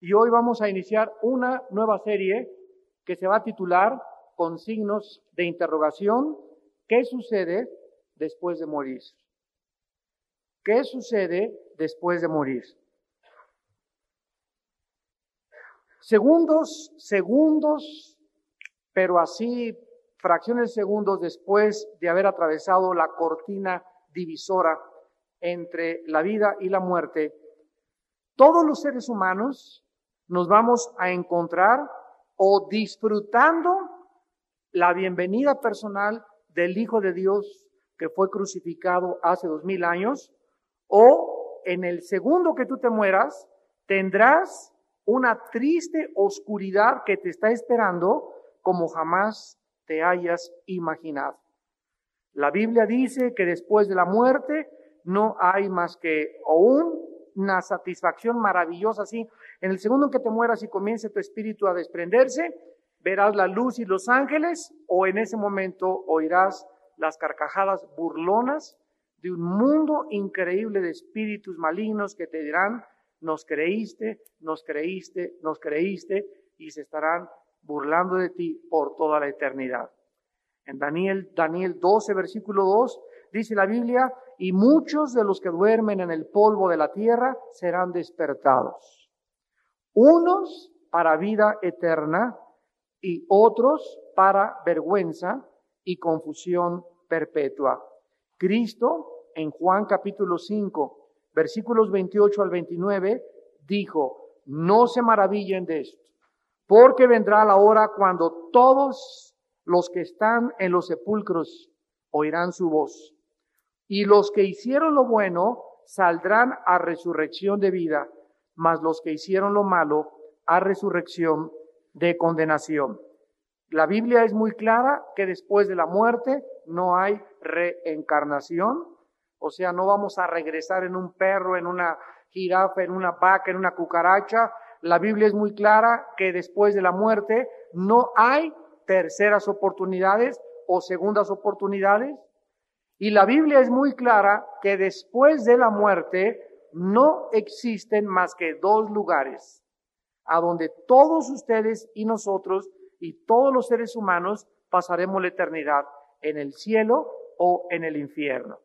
Y hoy vamos a iniciar una nueva serie que se va a titular con signos de interrogación, ¿qué sucede después de morir? ¿Qué sucede después de morir? Segundos, segundos, pero así fracciones de segundos después de haber atravesado la cortina divisora entre la vida y la muerte, todos los seres humanos nos vamos a encontrar o disfrutando la bienvenida personal del Hijo de Dios que fue crucificado hace dos mil años, o en el segundo que tú te mueras, tendrás una triste oscuridad que te está esperando como jamás te hayas imaginado. La Biblia dice que después de la muerte no hay más que aún una satisfacción maravillosa así. En el segundo que te mueras y comience tu espíritu a desprenderse, verás la luz y los ángeles o en ese momento oirás las carcajadas burlonas de un mundo increíble de espíritus malignos que te dirán, nos creíste, nos creíste, nos creíste y se estarán burlando de ti por toda la eternidad. En Daniel, Daniel 12, versículo 2, dice la Biblia, y muchos de los que duermen en el polvo de la tierra serán despertados. Unos para vida eterna y otros para vergüenza y confusión perpetua. Cristo en Juan capítulo 5, versículos 28 al 29, dijo, no se maravillen de esto, porque vendrá la hora cuando todos los que están en los sepulcros oirán su voz y los que hicieron lo bueno saldrán a resurrección de vida, mas los que hicieron lo malo a resurrección de condenación. La Biblia es muy clara que después de la muerte no hay reencarnación, o sea, no vamos a regresar en un perro, en una jirafa, en una vaca, en una cucaracha. La Biblia es muy clara que después de la muerte no hay terceras oportunidades o segundas oportunidades. Y la Biblia es muy clara que después de la muerte no existen más que dos lugares a donde todos ustedes y nosotros y todos los seres humanos pasaremos la eternidad, en el cielo o en el infierno.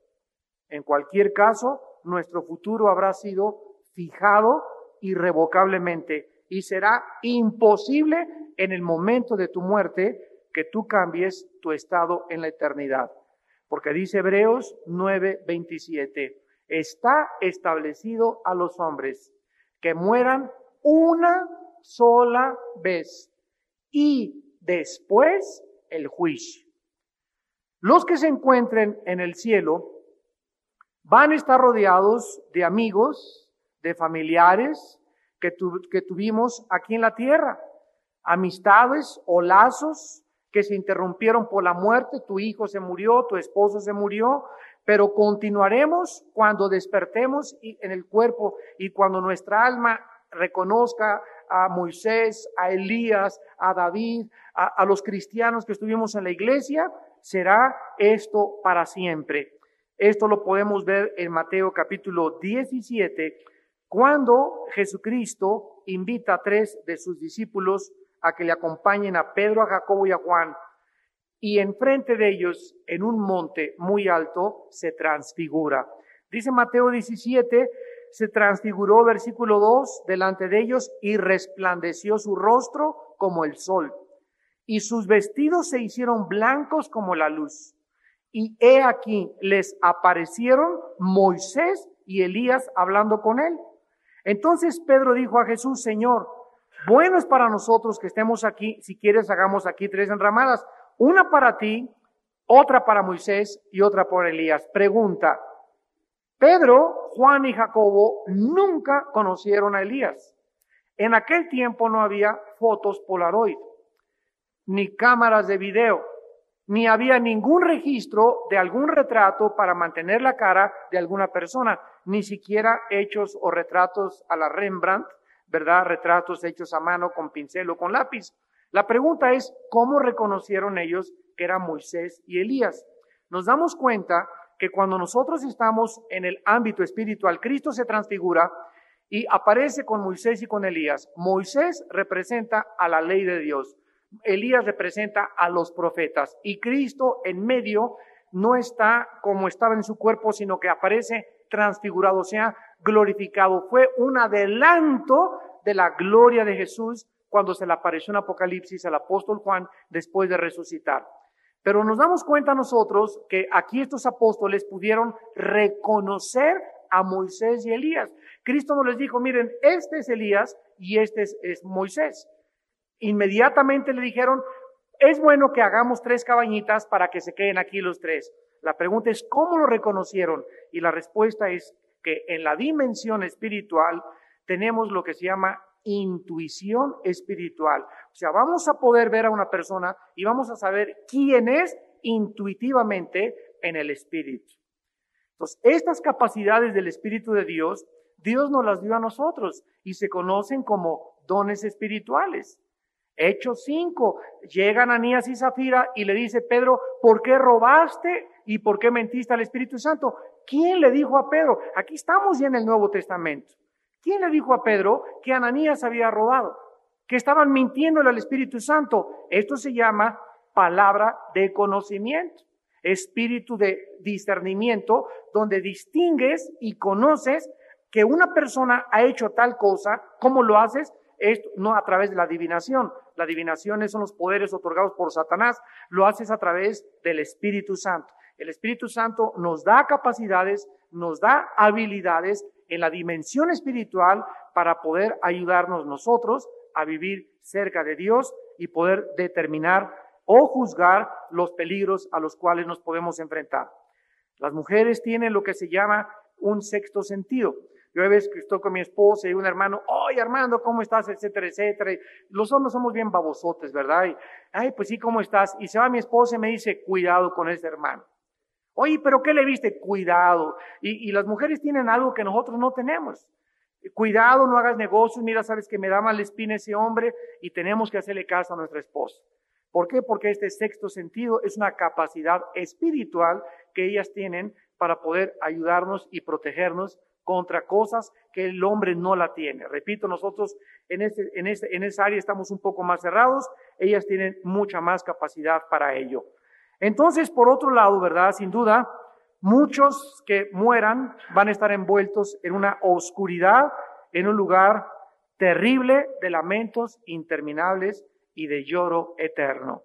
En cualquier caso, nuestro futuro habrá sido fijado irrevocablemente y será imposible en el momento de tu muerte que tú cambies tu estado en la eternidad. Porque dice Hebreos 9:27, está establecido a los hombres que mueran una sola vez y después el juicio. Los que se encuentren en el cielo van a estar rodeados de amigos, de familiares que, que tuvimos aquí en la tierra, amistades o lazos que se interrumpieron por la muerte, tu hijo se murió, tu esposo se murió, pero continuaremos cuando despertemos en el cuerpo y cuando nuestra alma reconozca a Moisés, a Elías, a David, a, los cristianos que estuvimos en la iglesia, será esto para siempre. Esto lo podemos ver en Mateo capítulo 17, cuando Jesucristo invita a tres de sus discípulos a que le acompañen a Pedro, a Jacobo y a Juan. Y enfrente de ellos, en un monte muy alto, se transfigura. Dice Mateo 17, se transfiguró, versículo 2, delante de ellos y resplandeció su rostro como el sol. Y sus vestidos se hicieron blancos como la luz. Y he aquí, les aparecieron Moisés y Elías hablando con él. Entonces Pedro dijo a Jesús, Señor, bueno es para nosotros que estemos aquí. Si quieres, hagamos aquí tres enramadas. Una para ti, otra para Moisés y otra por Elías. Pregunta. Pedro, Juan y Jacobo nunca conocieron a Elías. En aquel tiempo no había fotos Polaroid, ni cámaras de video, ni había ningún registro de algún retrato para mantener la cara de alguna persona, ni siquiera hechos o retratos a la Rembrandt ¿verdad? Retratos hechos a mano con pincel o con lápiz. La pregunta es, ¿cómo reconocieron ellos que eran Moisés y Elías? Nos damos cuenta que cuando nosotros estamos en el ámbito espiritual, Cristo se transfigura y aparece con Moisés y con Elías. Moisés representa a la ley de Dios. Elías representa a los profetas y Cristo en medio no está como estaba en su cuerpo, sino que aparece transfigurado, sea, glorificado. Fue un adelanto de la gloria de Jesús cuando se le apareció en Apocalipsis al apóstol Juan después de resucitar. Pero nos damos cuenta nosotros que aquí estos apóstoles pudieron reconocer a Moisés y Elías. Cristo no les dijo, miren, este es Elías y este es, Moisés. Inmediatamente le dijeron, es bueno que hagamos tres cabañitas para que se queden aquí los tres. La pregunta es, ¿cómo lo reconocieron? Y la respuesta es que en la dimensión espiritual tenemos lo que se llama intuición espiritual. O sea, vamos a poder ver a una persona y vamos a saber quién es intuitivamente en el espíritu. Entonces, estas capacidades del Espíritu de Dios, Dios nos las dio a nosotros y se conocen como dones espirituales. Hechos 5, llegan Anías y Zafira y le dice Pedro, ¿por qué robaste y por qué mentiste al Espíritu Santo? ¿Quién le dijo a Pedro? Aquí estamos ya en el Nuevo Testamento. ¿Quién le dijo a Pedro que Ananías había robado? Que estaban mintiéndole al Espíritu Santo. Esto se llama palabra de conocimiento, espíritu de discernimiento, donde distingues y conoces que una persona ha hecho tal cosa, ¿cómo lo haces? Esto, no a través de la adivinación. La adivinación son los poderes otorgados por Satanás. Lo haces a través del Espíritu Santo. El Espíritu Santo nos da capacidades, nos da habilidades en la dimensión espiritual para poder ayudarnos nosotros a vivir cerca de Dios y poder determinar o juzgar los peligros a los cuales nos podemos enfrentar. Las mujeres tienen lo que se llama un sexto sentido. Yo a veces estoy con mi esposa y un hermano, oye Armando, ¿cómo estás? Etcétera, etcétera. los hombres somos bien babosotes, ¿verdad? Y, ay, pues sí, ¿cómo estás? Y se va mi esposa y me dice, cuidado con ese hermano. Oye, pero ¿qué le viste? Cuidado. Y, las mujeres tienen algo que nosotros no tenemos. Cuidado, no hagas negocios. Mira, sabes que me da mal espina ese hombre y tenemos que hacerle caso a nuestra esposa. ¿Por qué? Porque este sexto sentido es una capacidad espiritual que ellas tienen para poder ayudarnos y protegernos contra cosas que el hombre no la tiene. Repito, nosotros en, este, en, este, en esa área estamos un poco más cerrados, ellas tienen mucha más capacidad para ello. Entonces, por otro lado, ¿verdad? Sin duda, muchos que mueran van a estar envueltos en una oscuridad, en un lugar terrible de lamentos interminables y de lloro eterno.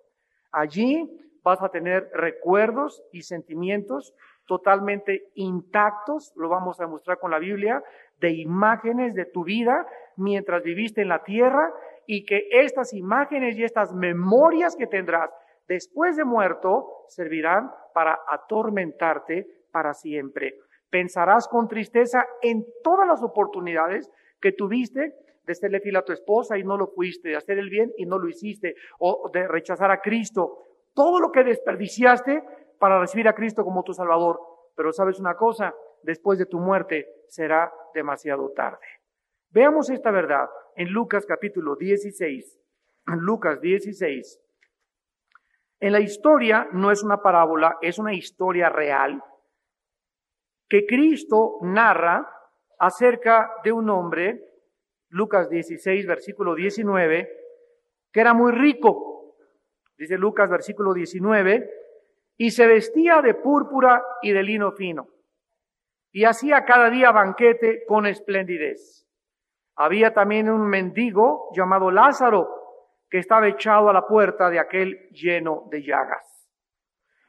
Allí vas a tener recuerdos y sentimientos totalmente intactos, lo vamos a mostrar con la Biblia, de imágenes de tu vida mientras viviste en la tierra y que estas imágenes y estas memorias que tendrás después de muerto servirán para atormentarte para siempre. Pensarás con tristeza en todas las oportunidades que tuviste de serle fiel a tu esposa y no lo fuiste, de hacer el bien y no lo hiciste, o de rechazar a Cristo. Todo lo que desperdiciaste para recibir a Cristo como tu Salvador. Pero sabes una cosa, después de tu muerte será demasiado tarde. Veamos esta verdad en Lucas capítulo 16. En Lucas 16, en la historia no es una parábola, es una historia real que Cristo narra acerca de un hombre, Lucas 16, versículo 19, que era muy rico, dice Lucas versículo 19, y se vestía de púrpura y de lino fino, y hacía cada día banquete con esplendidez. Había también un mendigo llamado Lázaro, que estaba echado a la puerta de aquel lleno de llagas.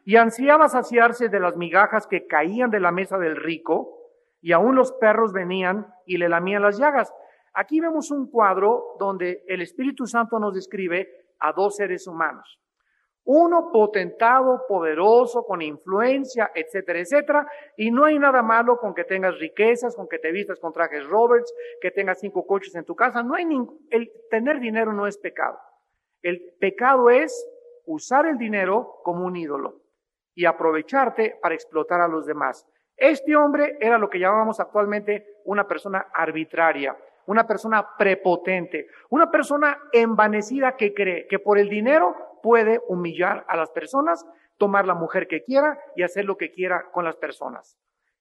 Y ansiaba saciarse de las migajas que caían de la mesa del rico, y aún los perros venían y le lamían las llagas. Aquí vemos un cuadro donde el Espíritu Santo nos describe a dos seres humanos. Uno potentado, poderoso, con influencia, etcétera, etcétera. Y no hay nada malo con que tengas riquezas, con que te vistas con trajes Roberts, que tengas cinco coches en tu casa. No hay el tener dinero no es pecado. El pecado es usar el dinero como un ídolo y aprovecharte para explotar a los demás. Este hombre era lo que llamamos actualmente una persona arbitraria, una persona prepotente, una persona envanecida que cree que por el dinero puede humillar a las personas, tomar la mujer que quiera y hacer lo que quiera con las personas.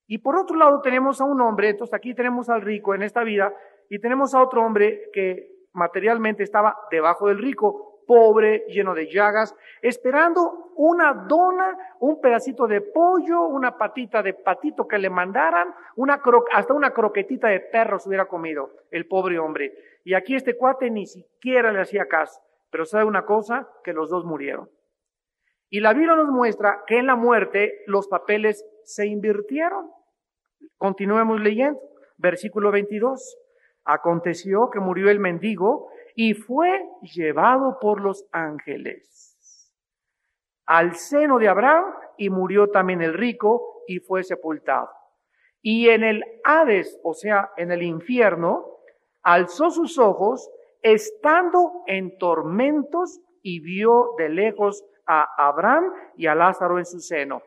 Y por otro lado tenemos a un hombre, entonces aquí tenemos al rico en esta vida, y tenemos a otro hombre que materialmente estaba debajo del rico, pobre, lleno de llagas, esperando una dona, un pedacito de pollo, una patita de patito que le mandaran, una hasta una croquetita de perro se hubiera comido el pobre hombre. Y aquí este cuate ni siquiera le hacía caso. Pero sabe una cosa, que los dos murieron. Y la Biblia nos muestra que en la muerte los papeles se invirtieron. Continuemos leyendo. Versículo 22. Aconteció que murió el mendigo y fue llevado por los ángeles al seno de Abraham y murió también el rico y fue sepultado. Y en el Hades, o sea, en el infierno, alzó sus ojos estando en tormentos y vio de lejos a Abraham y a Lázaro en su seno.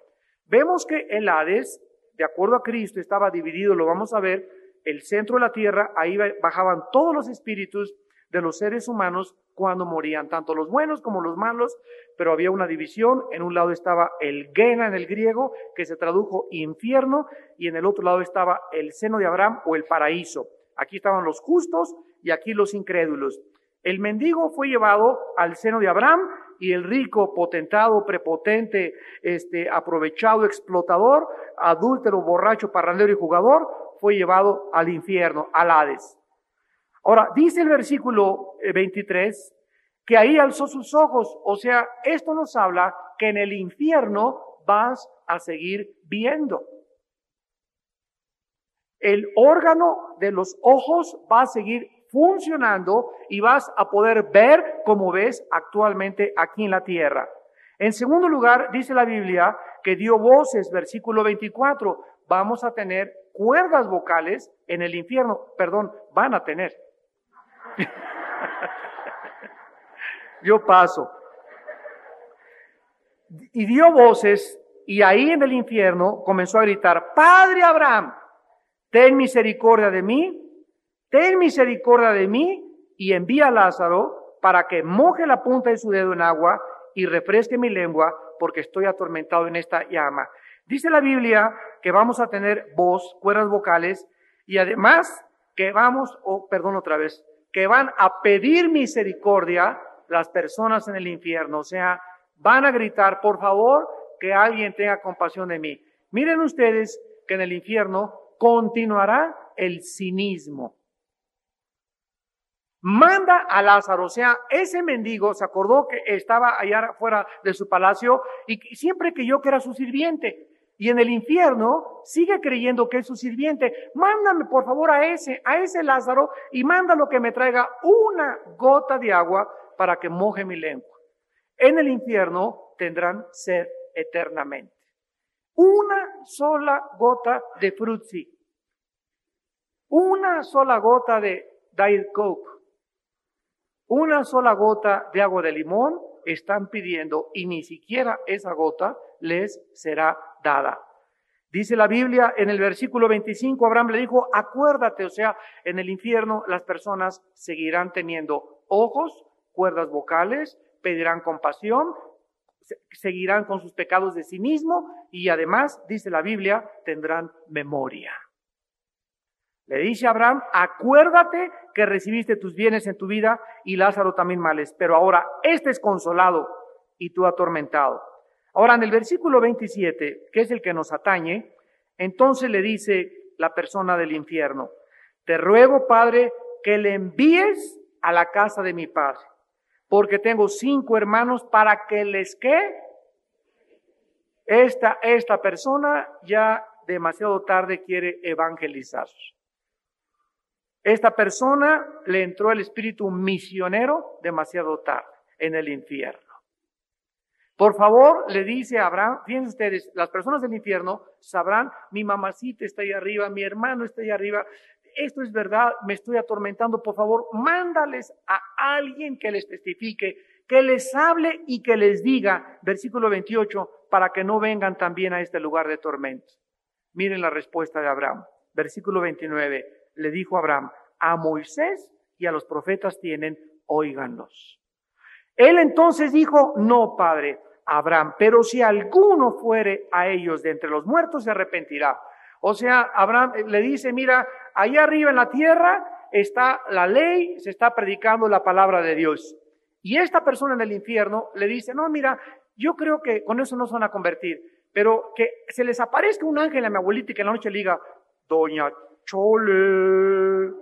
Vemos que el Hades, de acuerdo a Cristo, estaba dividido, lo vamos a ver, el centro de la tierra, ahí bajaban todos los espíritus de los seres humanos cuando morían, tanto los buenos como los malos, pero había una división. En un lado estaba el Gena en el griego, que se tradujo infierno, y en el otro lado estaba el seno de Abraham o el paraíso. Aquí estaban los justos y aquí los incrédulos. El mendigo fue llevado al seno de Abraham y el rico, potentado, prepotente, este, aprovechado, explotador, adúltero, borracho, parrandero y jugador, fue llevado al infierno, al Hades. Ahora, dice el versículo 23 eh, que ahí alzó sus ojos, o sea, esto nos habla que en el infierno vas a seguir viendo. El órgano de los ojos va a seguir funcionando y vas a poder ver como ves actualmente aquí en la tierra. En segundo lugar, dice la Biblia que dio voces, versículo 24, vamos a tener cuerdas vocales en el infierno, perdón, van a tener. Yo paso. Y dio voces y ahí en el infierno comenzó a gritar, Padre Abraham, ten misericordia de mí ten misericordia de mí y envía a Lázaro para que moje la punta de su dedo en agua y refresque mi lengua porque estoy atormentado en esta llama. Dice la Biblia que vamos a tener voz, cuerdas vocales y además que vamos, o perdón otra vez, que van a pedir misericordia las personas en el infierno. O sea, van a gritar, por favor, que alguien tenga compasión de mí. Miren ustedes que en el infierno continuará el cinismo manda a Lázaro, o sea, ese mendigo se acordó que estaba allá fuera de su palacio y siempre creyó que era su sirviente. Y en el infierno sigue creyendo que es su sirviente. Mándame por favor a ese, a ese Lázaro y mándalo que me traiga una gota de agua para que moje mi lengua. En el infierno tendrán sed eternamente. Una sola gota de frutzi. Una sola gota de Diet Coke una sola gota de agua de limón están pidiendo y ni siquiera esa gota les será dada. Dice la Biblia en el versículo 25, Abraham le dijo, acuérdate, o sea, en el infierno las personas seguirán teniendo ojos, cuerdas vocales, pedirán compasión, seguirán con sus pecados de sí mismo y además, dice la Biblia, tendrán memoria. Le dice Abraham, acuérdate que recibiste tus bienes en tu vida y Lázaro también males, pero ahora este es consolado y tú atormentado. Ahora en el versículo 27, que es el que nos atañe, entonces le dice la persona del infierno, te ruego, Padre, que le envíes a la casa de mi padre, porque tengo cinco hermanos para que les que esta, esta persona ya demasiado tarde quiere evangelizar. Esta persona le entró el espíritu misionero demasiado tarde en el infierno. Por favor, le dice a Abraham, fíjense ustedes, las personas del infierno sabrán, mi mamacita está ahí arriba, mi hermano está ahí arriba, esto es verdad, me estoy atormentando, por favor, mándales a alguien que les testifique, que les hable y que les diga, versículo 28, para que no vengan también a este lugar de tormento. Miren la respuesta de Abraham, versículo 29 le dijo Abraham, a Moisés y a los profetas tienen, óiganlos. Él entonces dijo, no, padre, Abraham, pero si alguno fuere a ellos de entre los muertos, se arrepentirá. O sea, Abraham le dice, mira, ahí arriba en la tierra está la ley, se está predicando la palabra de Dios. Y esta persona en el infierno le dice, no, mira, yo creo que con eso no se van a convertir, pero que se les aparezca un ángel a mi abuelita y que en la noche le diga, doña Chole,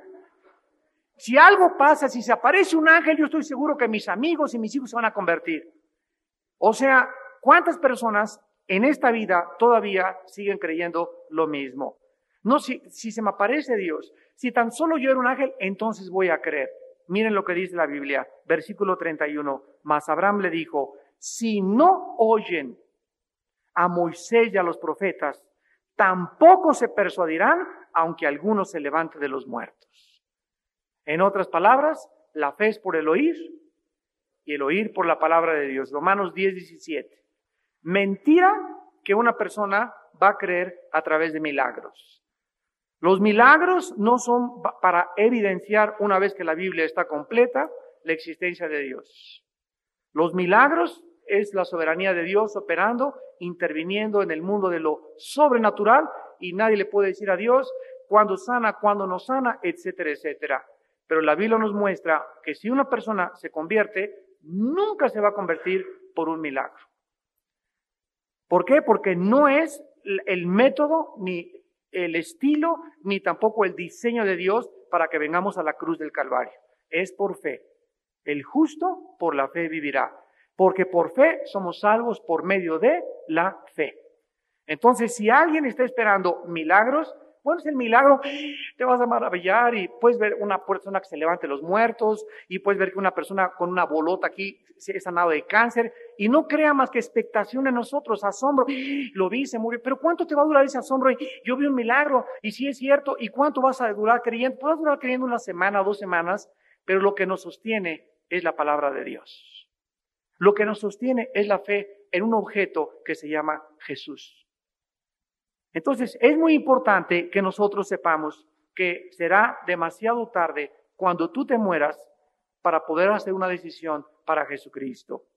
si algo pasa, si se aparece un ángel, yo estoy seguro que mis amigos y mis hijos se van a convertir. O sea, ¿cuántas personas en esta vida todavía siguen creyendo lo mismo? No, si, si se me aparece Dios, si tan solo yo era un ángel, entonces voy a creer. Miren lo que dice la Biblia, versículo 31. Mas Abraham le dijo, si no oyen a Moisés y a los profetas, tampoco se persuadirán, aunque alguno se levante de los muertos. En otras palabras, la fe es por el oír y el oír por la palabra de Dios. Romanos 10, 17. Mentira que una persona va a creer a través de milagros. Los milagros no son para evidenciar, una vez que la Biblia está completa, la existencia de Dios. Los milagros es la soberanía de Dios operando, interviniendo en el mundo de lo sobrenatural y nadie le puede decir a Dios cuándo sana, cuándo no sana, etcétera, etcétera. Pero la Biblia nos muestra que si una persona se convierte, nunca se va a convertir por un milagro. ¿Por qué? Porque no es el método ni el estilo ni tampoco el diseño de Dios para que vengamos a la cruz del Calvario. Es por fe. El justo por la fe vivirá. Porque por fe somos salvos por medio de la fe. Entonces, si alguien está esperando milagros, bueno, es el milagro, te vas a maravillar y puedes ver una persona que se levante los muertos y puedes ver que una persona con una bolota aquí se ha sanado de cáncer y no crea más que expectación en nosotros, asombro. Lo vi, se murió, pero ¿cuánto te va a durar ese asombro? Yo vi un milagro y si es cierto, ¿y cuánto vas a durar creyendo? Puedes durar creyendo una semana, dos semanas, pero lo que nos sostiene es la palabra de Dios. Lo que nos sostiene es la fe en un objeto que se llama Jesús. Entonces, es muy importante que nosotros sepamos que será demasiado tarde cuando tú te mueras para poder hacer una decisión para Jesucristo.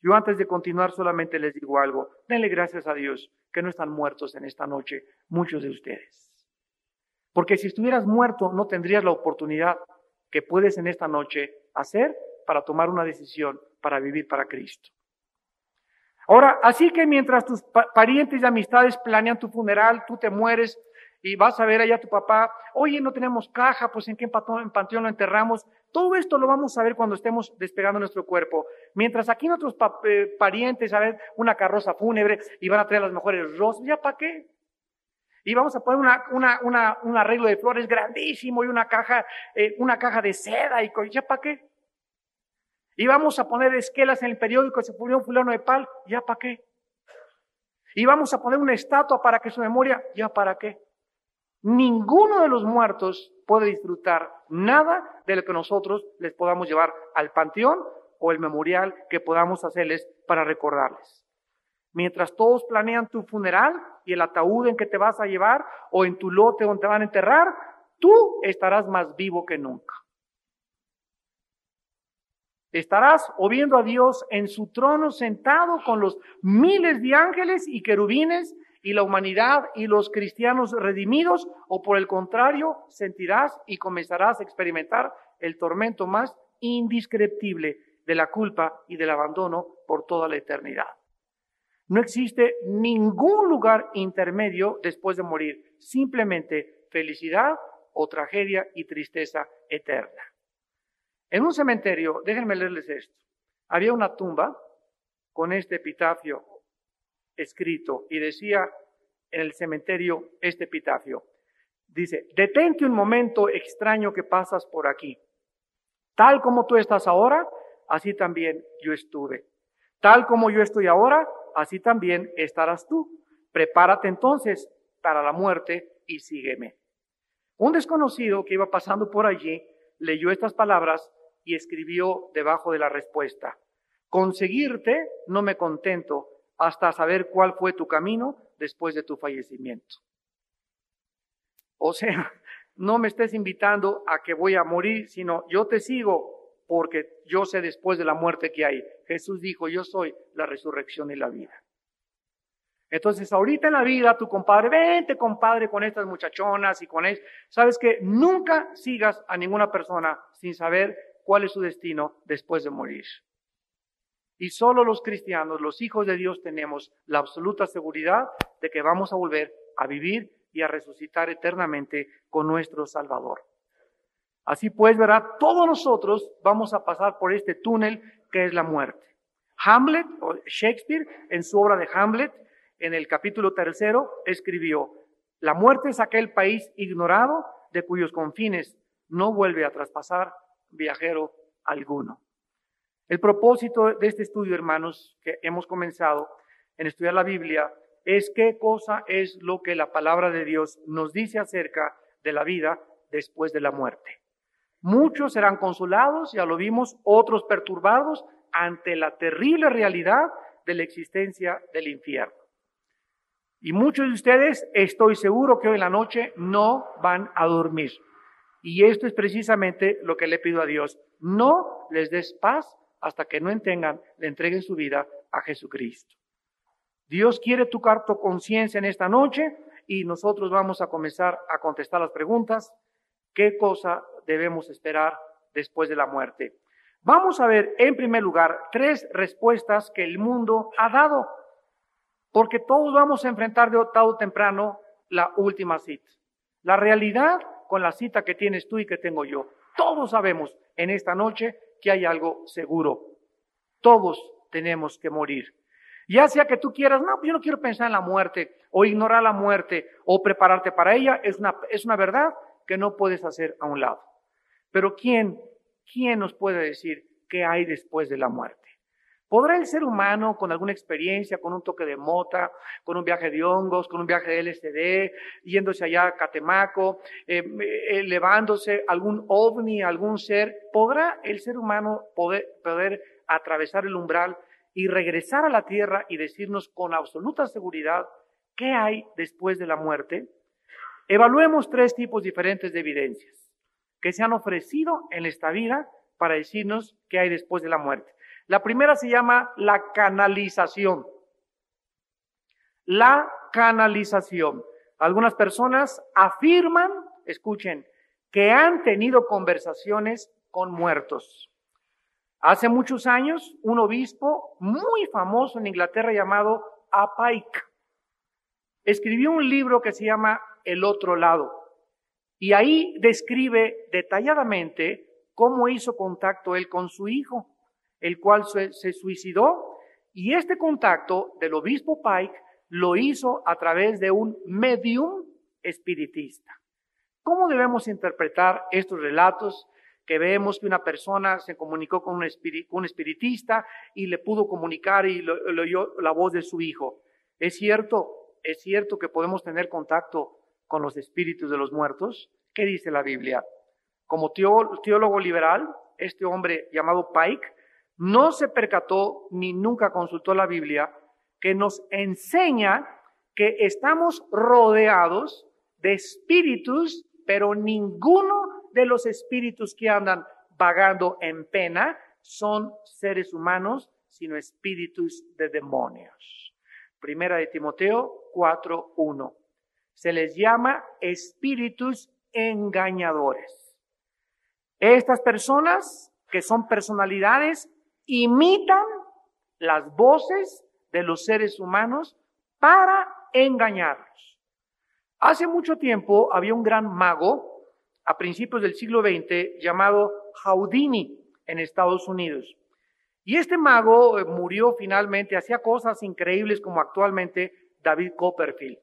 Yo antes de continuar solamente les digo algo. Denle gracias a Dios que no están muertos en esta noche, muchos de ustedes. Porque si estuvieras muerto no tendrías la oportunidad que puedes en esta noche hacer para tomar una decisión para vivir para Cristo. Ahora, así que mientras tus parientes y amistades planean tu funeral, tú te mueres y vas a ver allá a tu papá, oye, no tenemos caja, pues en qué panteón lo enterramos. Todo esto lo vamos a ver cuando estemos despegando nuestro cuerpo. Mientras aquí nuestros eh, parientes, a ver, una carroza fúnebre y van a traer las mejores rosas, ¿ya para qué? Y vamos a poner un arreglo de flores grandísimo y una caja, eh, una caja de seda y ¿ya para qué? Y vamos a poner esquelas en el periódico, se murió un fulano de pal, ¿ya para qué? Y vamos a poner una estatua para que su memoria, ¿ya para qué? Ninguno de los muertos puede disfrutar nada de lo que nosotros les podamos llevar al panteón o el memorial que podamos hacerles para recordarles. Mientras todos planean tu funeral y el ataúd en que te vas a llevar o en tu lote donde te van a enterrar, tú estarás más vivo que nunca. Estarás o viendo a Dios en su trono sentado con los miles de ángeles y querubines y la humanidad y los cristianos redimidos, o por el contrario, sentirás y comenzarás a experimentar el tormento más indescriptible de la culpa y del abandono por toda la eternidad. No existe ningún lugar intermedio después de morir, simplemente felicidad o tragedia y tristeza eterna. En un cementerio, déjenme leerles esto, había una tumba con este epitafio escrito y decía en el cementerio este epitafio. Dice, detente un momento extraño que pasas por aquí. Tal como tú estás ahora, así también yo estuve. Tal como yo estoy ahora, así también estarás tú. Prepárate entonces para la muerte y sígueme. Un desconocido que iba pasando por allí leyó estas palabras y escribió debajo de la respuesta, conseguirte no me contento hasta saber cuál fue tu camino después de tu fallecimiento. O sea, no me estés invitando a que voy a morir, sino yo te sigo porque yo sé después de la muerte que hay. Jesús dijo, yo soy la resurrección y la vida. Entonces, ahorita en la vida, tu compadre, vente compadre con estas muchachonas y con él. Sabes que nunca sigas a ninguna persona sin saber cuál es su destino después de morir. Y solo los cristianos, los hijos de Dios, tenemos la absoluta seguridad de que vamos a volver a vivir y a resucitar eternamente con nuestro Salvador. Así pues, verá, todos nosotros vamos a pasar por este túnel que es la muerte. Hamlet, o Shakespeare, en su obra de Hamlet, en el capítulo tercero, escribió, la muerte es aquel país ignorado de cuyos confines no vuelve a traspasar viajero alguno. El propósito de este estudio, hermanos, que hemos comenzado en estudiar la Biblia, es qué cosa es lo que la palabra de Dios nos dice acerca de la vida después de la muerte. Muchos serán consolados, ya lo vimos, otros perturbados ante la terrible realidad de la existencia del infierno. Y muchos de ustedes, estoy seguro que hoy en la noche no van a dormir. Y esto es precisamente lo que le pido a Dios. No les des paz hasta que no entengan, le entreguen su vida a Jesucristo. Dios quiere tocar tu conciencia en esta noche y nosotros vamos a comenzar a contestar las preguntas. ¿Qué cosa debemos esperar después de la muerte? Vamos a ver, en primer lugar, tres respuestas que el mundo ha dado porque todos vamos a enfrentar de tarde o temprano la última cita. La realidad con la cita que tienes tú y que tengo yo. Todos sabemos en esta noche que hay algo seguro. Todos tenemos que morir. Ya sea que tú quieras, no, yo no quiero pensar en la muerte, o ignorar la muerte, o prepararte para ella, es una, es una verdad que no puedes hacer a un lado. Pero ¿quién, quién nos puede decir qué hay después de la muerte? ¿Podrá el ser humano con alguna experiencia, con un toque de mota, con un viaje de hongos, con un viaje de LSD, yéndose allá a Catemaco, eh, elevándose algún ovni, algún ser, podrá el ser humano poder, poder atravesar el umbral y regresar a la tierra y decirnos con absoluta seguridad qué hay después de la muerte? Evaluemos tres tipos diferentes de evidencias que se han ofrecido en esta vida para decirnos qué hay después de la muerte. La primera se llama la canalización. La canalización. Algunas personas afirman, escuchen, que han tenido conversaciones con muertos. Hace muchos años, un obispo muy famoso en Inglaterra llamado Apike escribió un libro que se llama El otro lado. Y ahí describe detalladamente cómo hizo contacto él con su hijo el cual se, suicidó, y este contacto del obispo Pike lo hizo a través de un medium espiritista. ¿Cómo debemos interpretar estos relatos? Que vemos que una persona se comunicó con un, espiritista y le pudo comunicar y le oyó la voz de su hijo. ¿Es cierto? ¿Es cierto que podemos tener contacto con los espíritus de los muertos? ¿Qué dice la Biblia? Como teólogo liberal, este hombre llamado Pike no se percató ni nunca consultó la Biblia, que nos enseña que estamos rodeados de espíritus, pero ninguno de los espíritus que andan vagando en pena son seres humanos, sino espíritus de demonios. Primera de Timoteo 4.1. Se les llama espíritus engañadores. Estas personas que son personalidades imitan las voces de los seres humanos para engañarlos. Hace mucho tiempo había un gran mago a principios del siglo XX llamado Houdini en Estados Unidos. Y este mago eh, murió finalmente, hacía cosas increíbles como actualmente David Copperfield.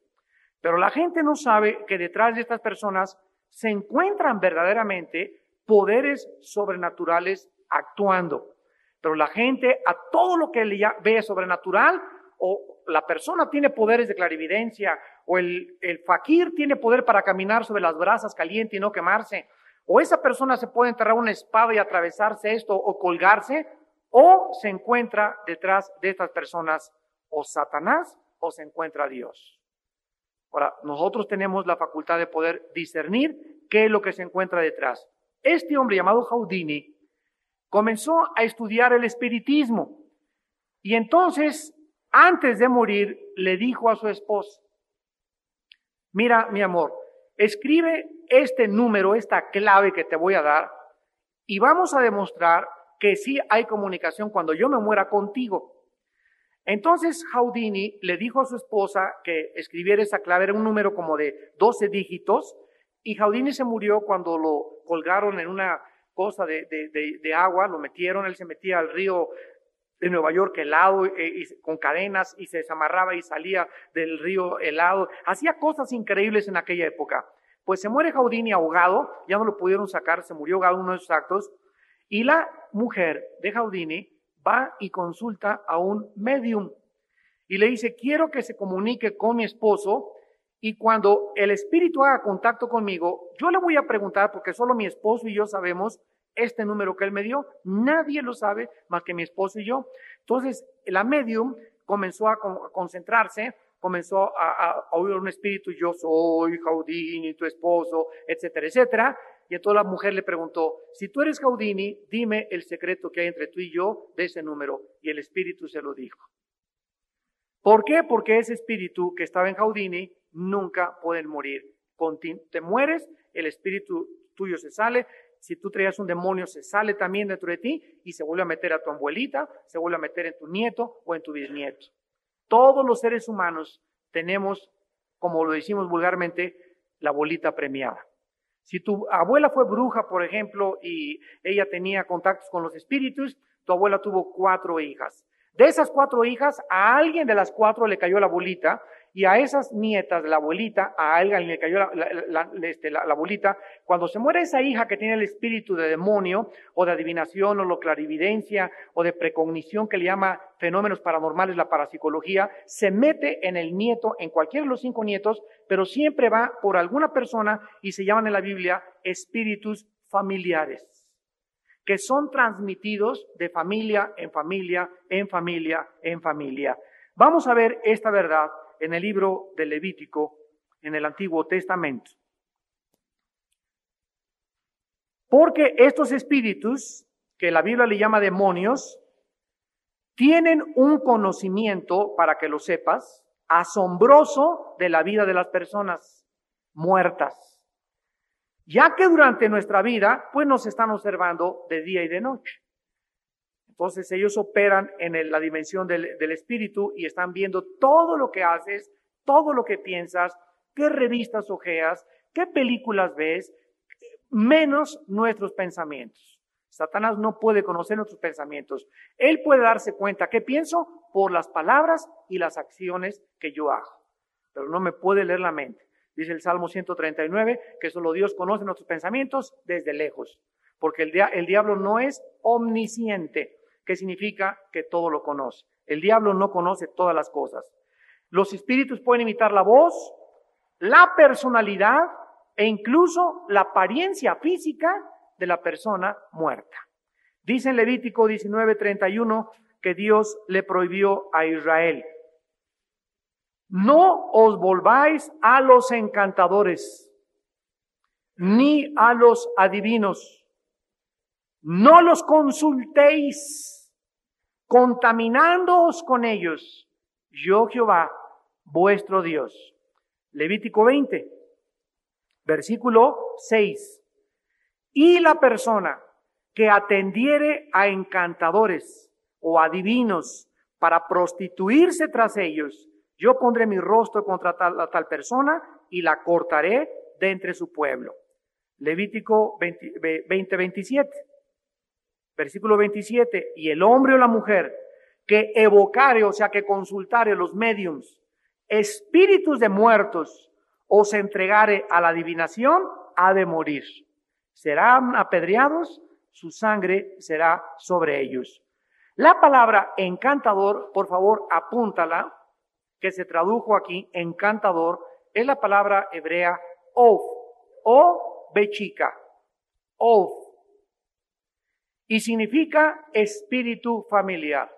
Pero la gente no sabe que detrás de estas personas se encuentran verdaderamente poderes sobrenaturales actuando. Pero la gente a todo lo que ve sobrenatural, o la persona tiene poderes de clarividencia, o el, el fakir tiene poder para caminar sobre las brasas calientes y no quemarse, o esa persona se puede enterrar una espada y atravesarse esto o colgarse, o se encuentra detrás de estas personas o Satanás o se encuentra Dios. Ahora, nosotros tenemos la facultad de poder discernir qué es lo que se encuentra detrás. Este hombre llamado Houdini comenzó a estudiar el espiritismo. Y entonces antes de morir, le dijo a su esposa, mira, mi amor, escribe este número, esta clave que te voy a dar, y vamos a demostrar que sí hay comunicación cuando yo me muera contigo. Entonces Houdini le dijo a su esposa que escribiera esa clave, era un número como de 12 dígitos, y Houdini se murió cuando lo colgaron en una cosa de, de, agua, lo metieron, él se metía al río de Nueva York helado eh, con cadenas y se desamarraba y salía del río helado. Hacía cosas increíbles en aquella época. Pues se muere Houdini ahogado, ya no lo pudieron sacar, se murió ahogado uno de esos actos, y la mujer de Houdini va y consulta a un medium y le dice, quiero que se comunique con mi esposo y cuando el espíritu haga contacto conmigo, yo le voy a preguntar, porque solo mi esposo y yo sabemos este número que él me dio, nadie lo sabe más que mi esposo y yo. Entonces, la medium comenzó a concentrarse, comenzó a, oír un espíritu, yo soy Jaudini, tu esposo, etcétera, etcétera. Y entonces la mujer le preguntó, si tú eres Jaudini, dime el secreto que hay entre tú y yo de ese número. Y el espíritu se lo dijo. ¿Por qué? Porque ese espíritu que estaba en Jaudini nunca puede morir. Te mueres, el espíritu tuyo se sale. Si tú traías un demonio, se sale también dentro de ti y se vuelve a meter a tu abuelita, se vuelve a meter en tu nieto o en tu bisnieto. Todos los seres humanos tenemos, como lo decimos vulgarmente, la bolita premiada. Si tu abuela fue bruja, por ejemplo, y ella tenía contactos con los espíritus, tu abuela tuvo cuatro hijas. De esas cuatro hijas, a alguien de las cuatro le cayó la bolita y a esas nietas de la abuelita, a alguien le cayó este, la, la, bolita, cuando se muere esa hija que tiene el espíritu de demonio, o de adivinación, o de clarividencia, o de precognición, que le llama fenómenos paranormales la parapsicología, se mete en el nieto, en cualquiera de los cinco nietos, pero siempre va por alguna persona y se llaman en la Biblia espíritus familiares que son transmitidos de familia en familia, en familia, en familia. Vamos a ver esta verdad en el libro de Levítico, en el Antiguo Testamento. Porque estos espíritus, que la Biblia le llama demonios, tienen un conocimiento, para que lo sepas, asombroso de la vida de las personas muertas. Ya que durante nuestra vida, pues nos están observando de día y de noche. Entonces ellos operan en la dimensión del, espíritu y están viendo todo lo que haces, todo lo que piensas, qué revistas ojeas, qué películas ves, menos nuestros pensamientos. Satanás no puede conocer nuestros pensamientos. Él puede darse cuenta qué pienso por las palabras y las acciones que yo hago, pero no me puede leer la mente. Dice el Salmo 139 que solo Dios conoce nuestros pensamientos desde lejos, porque el, diablo no es omnisciente, ¿Qué significa que todo lo conoce. El diablo no conoce todas las cosas. Los espíritus pueden imitar la voz, la personalidad e incluso la apariencia física de la persona muerta. Dice en Levítico 19:31 que Dios le prohibió a Israel. No os volváis a los encantadores, ni a los adivinos no los consultéis, contaminándoos con ellos. Yo Jehová, vuestro Dios. Levítico 20, versículo 6. Y la persona que atendiere a encantadores o adivinos para prostituirse tras ellos, yo pondré mi rostro contra tal, tal persona y la cortaré de entre su pueblo. Levítico 20, 20 27. Versículo 27, y el hombre o la mujer que evocare, o sea, que consultare los mediums, espíritus de muertos, o se entregare a la adivinación, ha de morir. Serán apedreados, su sangre será sobre ellos. La palabra encantador, por favor, apúntala, que se tradujo aquí, encantador, es la palabra hebrea of, o bechica, of y significa espíritu familiar.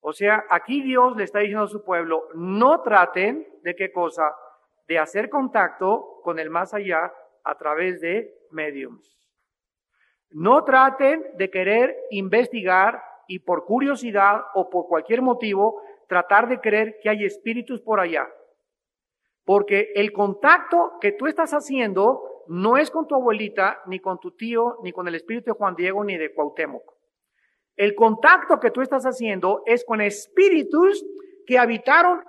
O sea, aquí Dios le está diciendo a su pueblo, no traten de qué cosa, de hacer contacto con el más allá a través de mediums. No traten de querer investigar y por curiosidad o por cualquier motivo tratar de creer que hay espíritus por allá. Porque el contacto que tú estás haciendo no es con tu abuelita, ni con tu tío, ni con el espíritu de Juan Diego, ni de Cuauhtémoc. El contacto que tú estás haciendo es con espíritus que habitaron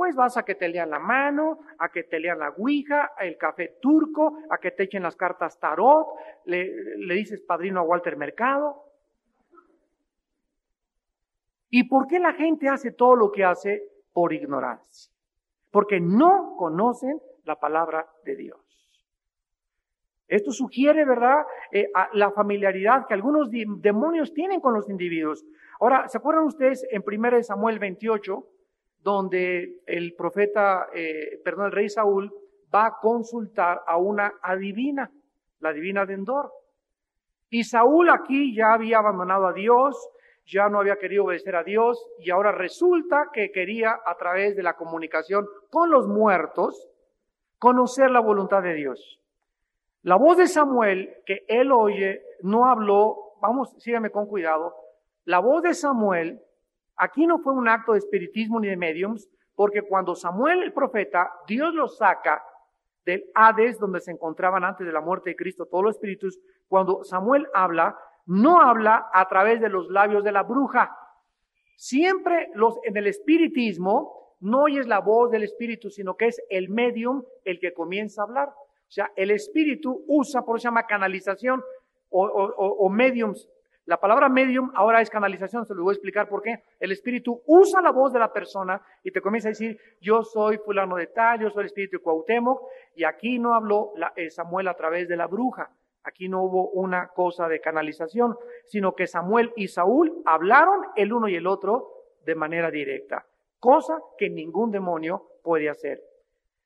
pues vas a que te lean la mano, a que te lean la ouija, el café turco, a que te echen las cartas tarot, le, le dices padrino a Walter Mercado. ¿Y por qué la gente hace todo lo que hace? Por ignorancia. Porque no conocen la palabra de Dios. Esto sugiere, ¿verdad?, eh, la familiaridad que algunos demonios tienen con los individuos. Ahora, ¿se acuerdan ustedes en 1 Samuel 28? donde el profeta, eh, perdón, el rey Saúl va a consultar a una adivina, la adivina de Endor. Y Saúl aquí ya había abandonado a Dios, ya no había querido obedecer a Dios y ahora resulta que quería a través de la comunicación con los muertos conocer la voluntad de Dios. La voz de Samuel que él oye no habló, vamos, sígame con cuidado, la voz de Samuel Aquí no fue un acto de espiritismo ni de mediums, porque cuando Samuel el profeta, Dios lo saca del Hades, donde se encontraban antes de la muerte de Cristo todos los espíritus, cuando Samuel habla, no habla a través de los labios de la bruja. Siempre los, en el espiritismo no oyes la voz del espíritu, sino que es el medium el que comienza a hablar. O sea, el espíritu usa, por eso se llama canalización o, o mediums, la palabra medium ahora es canalización, se lo voy a explicar por qué. El espíritu usa la voz de la persona y te comienza a decir, yo soy fulano de tal, yo soy el espíritu de Cuauhtémoc, y aquí no habló eh, Samuel a través de la bruja. Aquí no hubo una cosa de canalización, sino que Samuel y Saúl hablaron el uno y el otro de manera directa, cosa que ningún demonio puede hacer.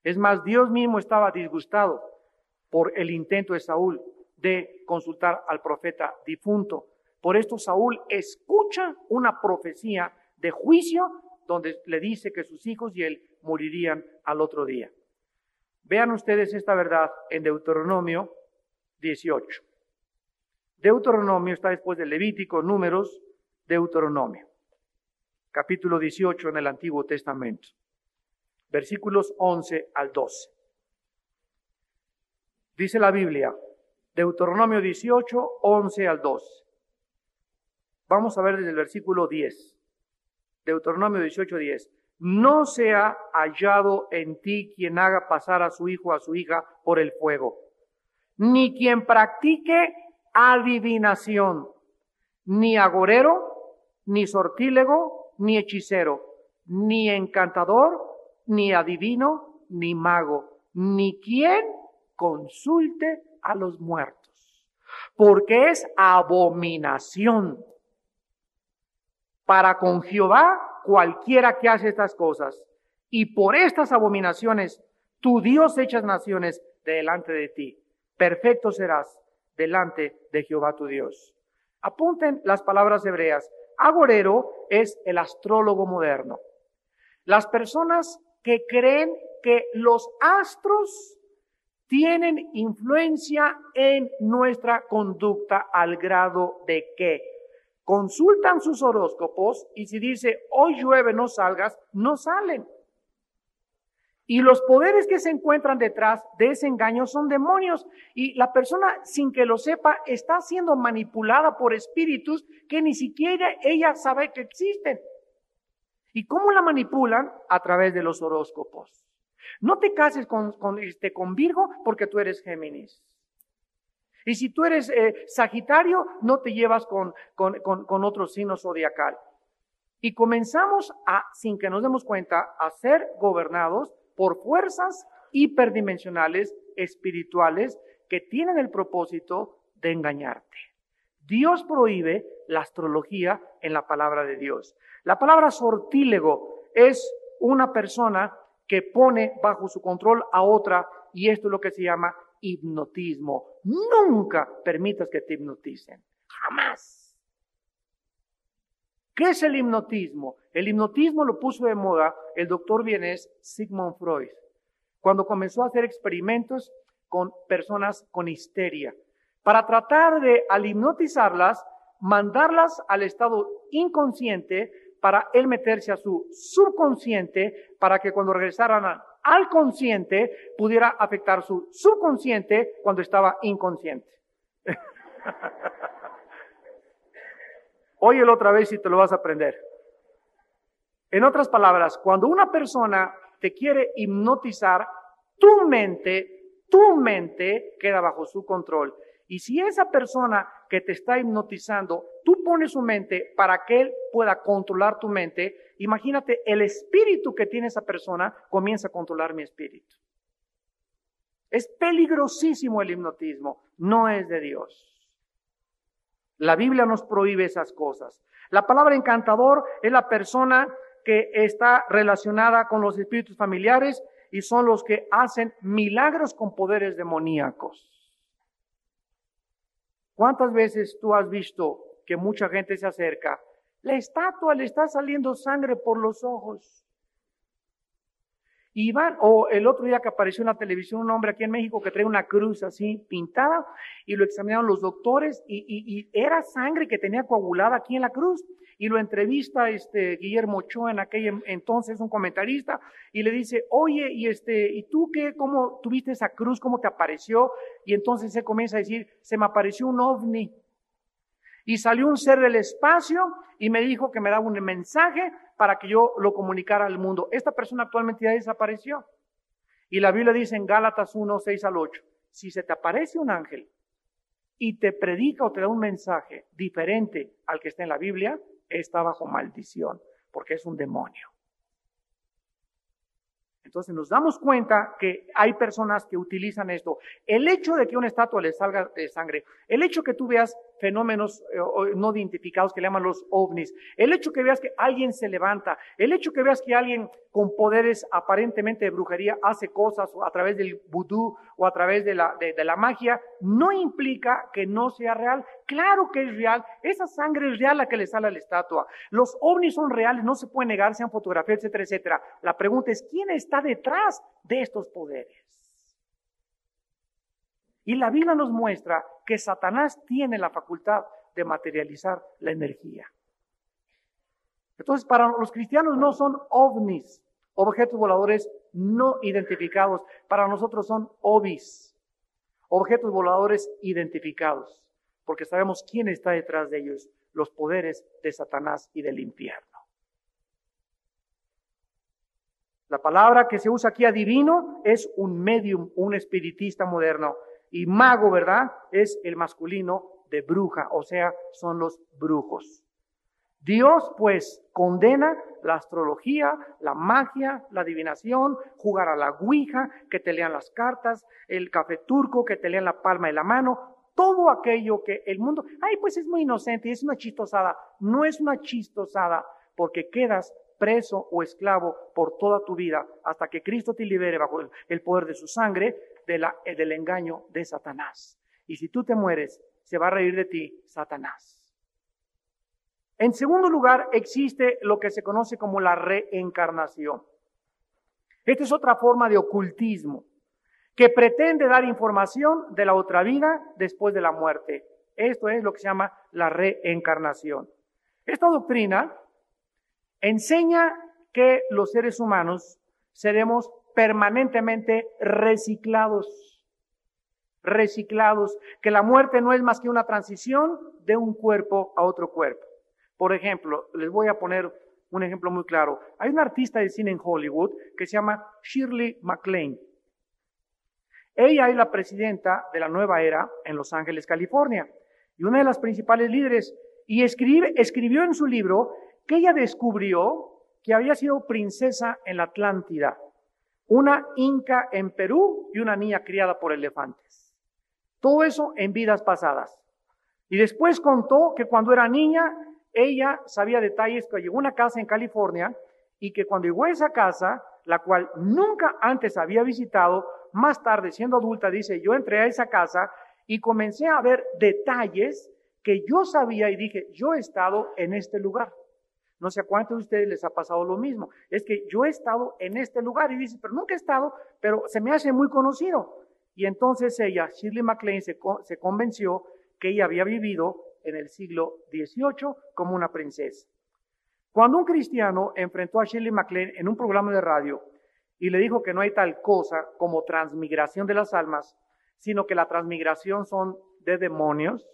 Es más, Dios mismo estaba disgustado por el intento de Saúl de consultar al profeta difunto. Por esto Saúl escucha una profecía de juicio donde le dice que sus hijos y él morirían al otro día. Vean ustedes esta verdad en Deuteronomio 18. Deuteronomio está después de Levítico, Números, Deuteronomio. Capítulo 18 en el Antiguo Testamento. Versículos 11 al 12. Dice la Biblia, Deuteronomio 18, 11 al 12. Vamos a ver desde el versículo 10. Deuteronomio 18, 10. No sea hallado en ti quien haga pasar a su hijo o a su hija por el fuego, ni quien practique adivinación, ni agorero, ni sortílego, ni hechicero, ni encantador, ni adivino, ni mago, ni quien consulte a los muertos, porque es abominación para con Jehová cualquiera que hace estas cosas. Y por estas abominaciones, tu Dios echas naciones delante de ti. Perfecto serás delante de Jehová tu Dios. Apunten las palabras hebreas. Agorero es el astrólogo moderno. Las personas que creen que los astros tienen influencia en nuestra conducta al grado de que consultan sus horóscopos y si dice, hoy llueve, no salgas, no salen. Y los poderes que se encuentran detrás de ese engaño son demonios. Y la persona, sin que lo sepa, está siendo manipulada por espíritus que ni siquiera ella sabe que existen. ¿Y cómo la manipulan? A través de los horóscopos. No te cases con, con, este, con Virgo porque tú eres Géminis. Y si tú eres eh, Sagitario, no te llevas con, con, con, otro signo zodiacal. Y comenzamos a, sin que nos demos cuenta, a ser gobernados por fuerzas hiperdimensionales espirituales que tienen el propósito de engañarte. Dios prohíbe la astrología en la palabra de Dios. La palabra sortílego es una persona que pone bajo su control a otra y esto es lo que se llama hipnotismo. Nunca permitas que te hipnoticen. Jamás. ¿Qué es el hipnotismo? El hipnotismo lo puso de moda el doctor vienés Sigmund Freud, cuando comenzó a hacer experimentos con personas con histeria. Para tratar de, al hipnotizarlas, mandarlas al estado inconsciente para él meterse a su subconsciente para que cuando regresaran al consciente pudiera afectar su subconsciente cuando estaba inconsciente. Óyelo otra vez y te lo vas a aprender. En otras palabras, cuando una persona te quiere hipnotizar, tu mente, tu mente queda bajo su control. Y si esa persona que te está hipnotizando, tú pones su mente para que él pueda controlar tu mente, imagínate el espíritu que tiene esa persona comienza a controlar mi espíritu. Es peligrosísimo el hipnotismo, no es de Dios. La Biblia nos prohíbe esas cosas. La palabra encantador es la persona que está relacionada con los espíritus familiares y son los que hacen milagros con poderes demoníacos. ¿Cuántas veces tú has visto que mucha gente se acerca? La estatua le está saliendo sangre por los ojos. Y van, o el otro día que apareció en la televisión un hombre aquí en México que trae una cruz así pintada y lo examinaron los doctores y, y era sangre que tenía coagulada aquí en la cruz y lo entrevista este Guillermo Ochoa en aquel entonces, un comentarista, y le dice, oye, y este, ¿y tú qué, cómo tuviste esa cruz, cómo te apareció? Y entonces se comienza a decir, se me apareció un ovni. Y salió un ser del espacio y me dijo que me daba un mensaje para que yo lo comunicara al mundo. Esta persona actualmente ya desapareció. Y la Biblia dice en Gálatas 1, 6 al 8, si se te aparece un ángel y te predica o te da un mensaje diferente al que está en la Biblia, está bajo maldición, porque es un demonio. Entonces nos damos cuenta que hay personas que utilizan esto. El hecho de que una estatua le salga de sangre, el hecho que tú veas fenómenos eh, no identificados que le llaman los ovnis, el hecho que veas que alguien se levanta, el hecho que veas que alguien con poderes aparentemente de brujería hace cosas a través del vudú o a través de la, de la magia, no implica que no sea real. Claro que es real, esa sangre es real la que le sale a la estatua. Los ovnis son reales, no se puede negar, sean fotografías, etcétera, etcétera. La pregunta es, ¿quién está detrás de estos poderes? Y la Biblia nos muestra que Satanás tiene la facultad de materializar la energía. Entonces, para los cristianos no son ovnis, objetos voladores no identificados. Para nosotros son obis, objetos voladores identificados, porque sabemos quién está detrás de ellos, los poderes de Satanás y del infierno. La palabra que se usa aquí adivino es un medium, un espiritista moderno. Y mago, ¿verdad? Es el masculino de bruja, o sea, son los brujos. Dios pues condena la astrología, la magia, la adivinación, jugar a la guija, que te lean las cartas, el café turco, que te lean la palma de la mano, todo aquello que el mundo, ay, pues es muy inocente, es una chistosada. No es una chistosada porque quedas preso o esclavo por toda tu vida hasta que Cristo te libere bajo el poder de su sangre eh, del engaño de Satanás. Y si tú te mueres, se va a reír de ti Satanás. En segundo lugar, existe lo que se conoce como la reencarnación. Esta es otra forma de ocultismo que pretende dar información de la otra vida después de la muerte. Esto es lo que se llama la reencarnación. Esta doctrina enseña que los seres humanos seremos permanentemente reciclados, reciclados, que la muerte no es más que una transición de un cuerpo a otro cuerpo. Por ejemplo, les voy a poner un ejemplo muy claro. Hay una artista de cine en Hollywood que se llama Shirley MacLaine. Ella es la presidenta de la nueva era en Los Ángeles, California, y una de las principales líderes. Y escribe, escribió en su libro que ella descubrió que había sido princesa en la Atlántida una inca en Perú y una niña criada por elefantes. Todo eso en vidas pasadas. Y después contó que cuando era niña, ella sabía detalles que llegó a una casa en California y que cuando llegó a esa casa, la cual nunca antes había visitado, más tarde siendo adulta, dice, yo entré a esa casa y comencé a ver detalles que yo sabía y dije, yo he estado en este lugar. No sé a cuántos de ustedes les ha pasado lo mismo. Es que yo he estado en este lugar y dice, pero nunca he estado, pero se me hace muy conocido. Y entonces ella, Shirley MacLaine, se, se convenció que ella había vivido en el siglo XVIII como una princesa. Cuando un cristiano enfrentó a Shirley MacLaine en un programa de radio y le dijo que no hay tal cosa como transmigración de las almas, sino que la transmigración son de demonios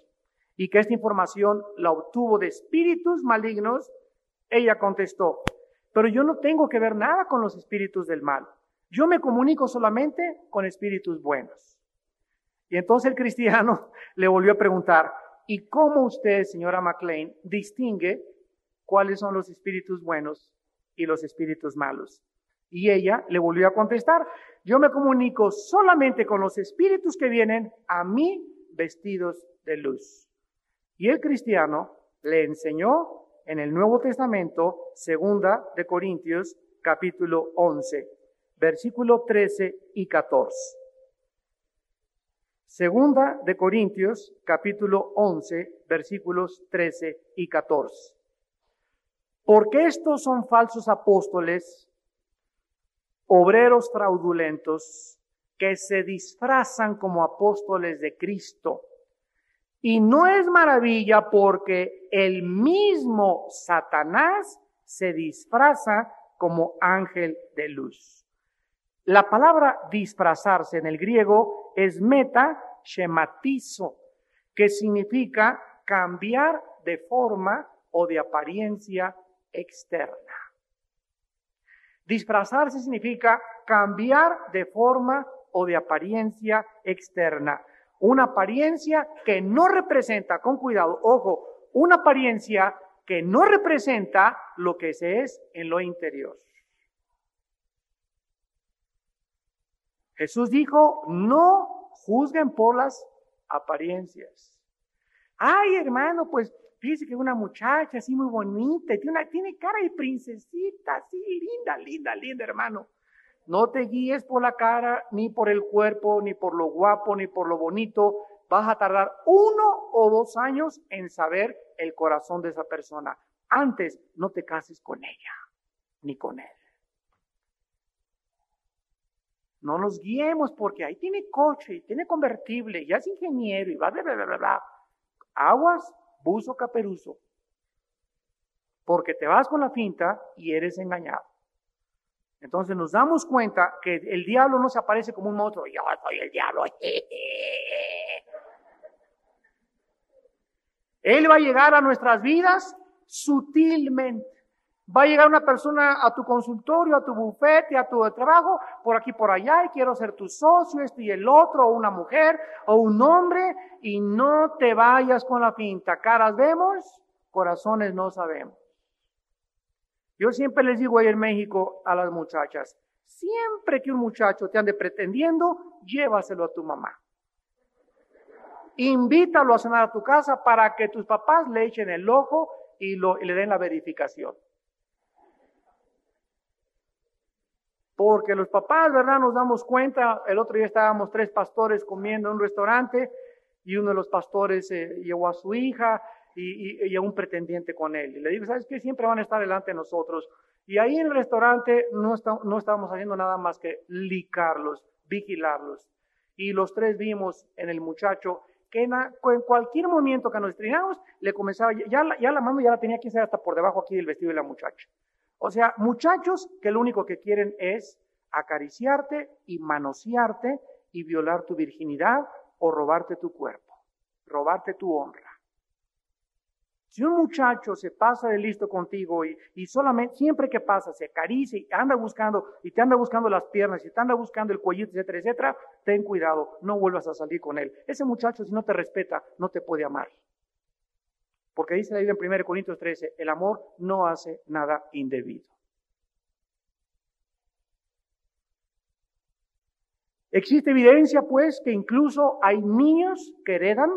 y que esta información la obtuvo de espíritus malignos, ella contestó, pero yo no tengo que ver nada con los espíritus del mal. Yo me comunico solamente con espíritus buenos. Y entonces el cristiano le volvió a preguntar, ¿y cómo usted, señora McLean, distingue cuáles son los espíritus buenos y los espíritus malos? Y ella le volvió a contestar, yo me comunico solamente con los espíritus que vienen a mí vestidos de luz. Y el cristiano le enseñó en el Nuevo Testamento, segunda de Corintios, capítulo 11, versículo 13 y 14. Segunda de Corintios, capítulo 11, versículos 13 y 14. Porque estos son falsos apóstoles, obreros fraudulentos, que se disfrazan como apóstoles de Cristo. Y no es maravilla porque el mismo Satanás se disfraza como ángel de luz. La palabra disfrazarse en el griego es meta shematizo, que significa cambiar de forma o de apariencia externa. Disfrazarse significa cambiar de forma o de apariencia externa. Una apariencia que no representa, con cuidado, ojo, una apariencia que no representa lo que se es en lo interior. Jesús dijo, no juzguen por las apariencias. Ay, hermano, pues fíjese que una muchacha así muy bonita, tiene, una, tiene cara de princesita, así linda, linda, linda, hermano. No te guíes por la cara, ni por el cuerpo, ni por lo guapo, ni por lo bonito. Vas a tardar uno o dos años en saber el corazón de esa persona. Antes no te cases con ella, ni con él. No nos guiemos porque ahí tiene coche, y tiene convertible, ya es ingeniero y va de bla, bla, bla, bla. Aguas, buzo caperuzo. Porque te vas con la finta y eres engañado. Entonces nos damos cuenta que el diablo no se aparece como un monstruo. Yo soy el diablo. Él va a llegar a nuestras vidas sutilmente. Va a llegar una persona a tu consultorio, a tu bufete, a tu trabajo, por aquí, por allá, y quiero ser tu socio, este y el otro, o una mujer, o un hombre, y no te vayas con la pinta. Caras vemos, corazones no sabemos. Yo siempre les digo ahí en México a las muchachas, siempre que un muchacho te ande pretendiendo, llévaselo a tu mamá. Invítalo a cenar a tu casa para que tus papás le echen el ojo y, le den la verificación. Porque los papás, ¿verdad? Nos damos cuenta, el otro día estábamos tres pastores comiendo en un restaurante y uno de los pastores eh, llevó a su hija y, a un pretendiente con él. Y le digo, ¿sabes qué? Siempre van a estar delante de nosotros. Y ahí en el restaurante no, no estábamos haciendo nada más que licarlos, vigilarlos. Y los tres vimos en el muchacho que en, cualquier momento que nos estrenamos, le comenzaba, ya ya la mano ya la tenía que hacer hasta por debajo aquí del vestido de la muchacha. O sea, muchachos que lo único que quieren es acariciarte y manosearte y violar tu virginidad o robarte tu cuerpo, robarte tu honra. Si un muchacho se pasa de listo contigo y, solamente, siempre que pasa, se acaricia y anda buscando, y te anda buscando las piernas, y te anda buscando el cuellito, etcétera, etcétera, ten cuidado, no vuelvas a salir con él. Ese muchacho, si no te respeta, no te puede amar. Porque dice la Biblia en 1 Corintios 13, el amor no hace nada indebido. Existe evidencia, pues, que incluso hay niños que heredan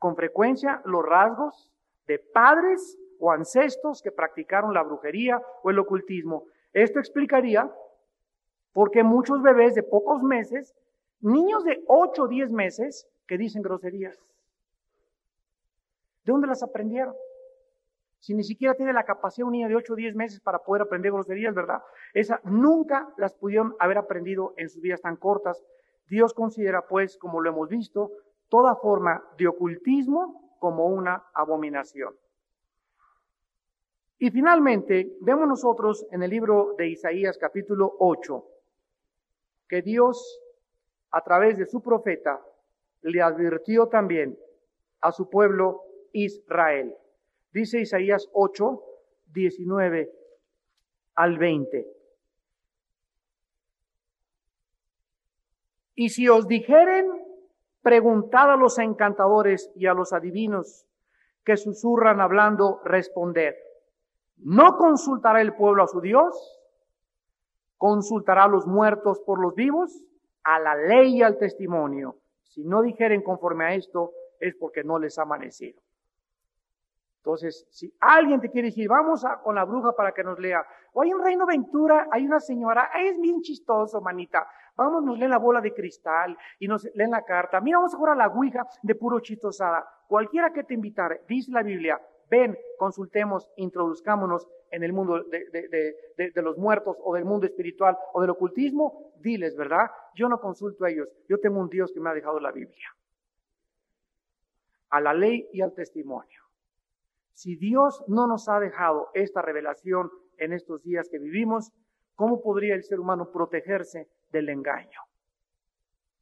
con frecuencia los rasgos de padres o ancestros que practicaron la brujería o el ocultismo. Esto explicaría por qué muchos bebés de pocos meses, niños de 8 o 10 meses, que dicen groserías. ¿De dónde las aprendieron? Si ni siquiera tiene la capacidad un niño de 8 o 10 meses para poder aprender groserías, ¿verdad? Esa nunca las pudieron haber aprendido en sus vidas tan cortas. Dios considera, pues, como lo hemos visto, toda forma de ocultismo como una abominación. Y finalmente, vemos nosotros en el libro de Isaías capítulo 8, que Dios, a través de su profeta, le advirtió también a su pueblo Israel. Dice Isaías 8, 19 al 20. Y si os dijeren, preguntad a los encantadores y a los adivinos que susurran hablando, responder. ¿No consultará el pueblo a su Dios? ¿Consultará a los muertos por los vivos? A la ley y al testimonio. Si no dijeren conforme a esto, es porque no les ha amanecido. Entonces, si alguien te quiere decir, vamos con la bruja para que nos lea, o hay en Reino Ventura, hay una señora, es bien chistoso, manita, vamos, nos leen la bola de cristal y nos leen la carta, mira, vamos a jugar a la ouija de puro chistosada. Cualquiera que te invitare, dice la Biblia, ven, consultemos, introduzcámonos en el mundo de, de, los muertos o del mundo espiritual o del ocultismo, diles, ¿verdad? Yo no consulto a ellos, yo tengo un Dios que me ha dejado la Biblia. A la ley y al testimonio. Si Dios no nos ha dejado esta revelación en estos días que vivimos, ¿cómo podría el ser humano protegerse del engaño?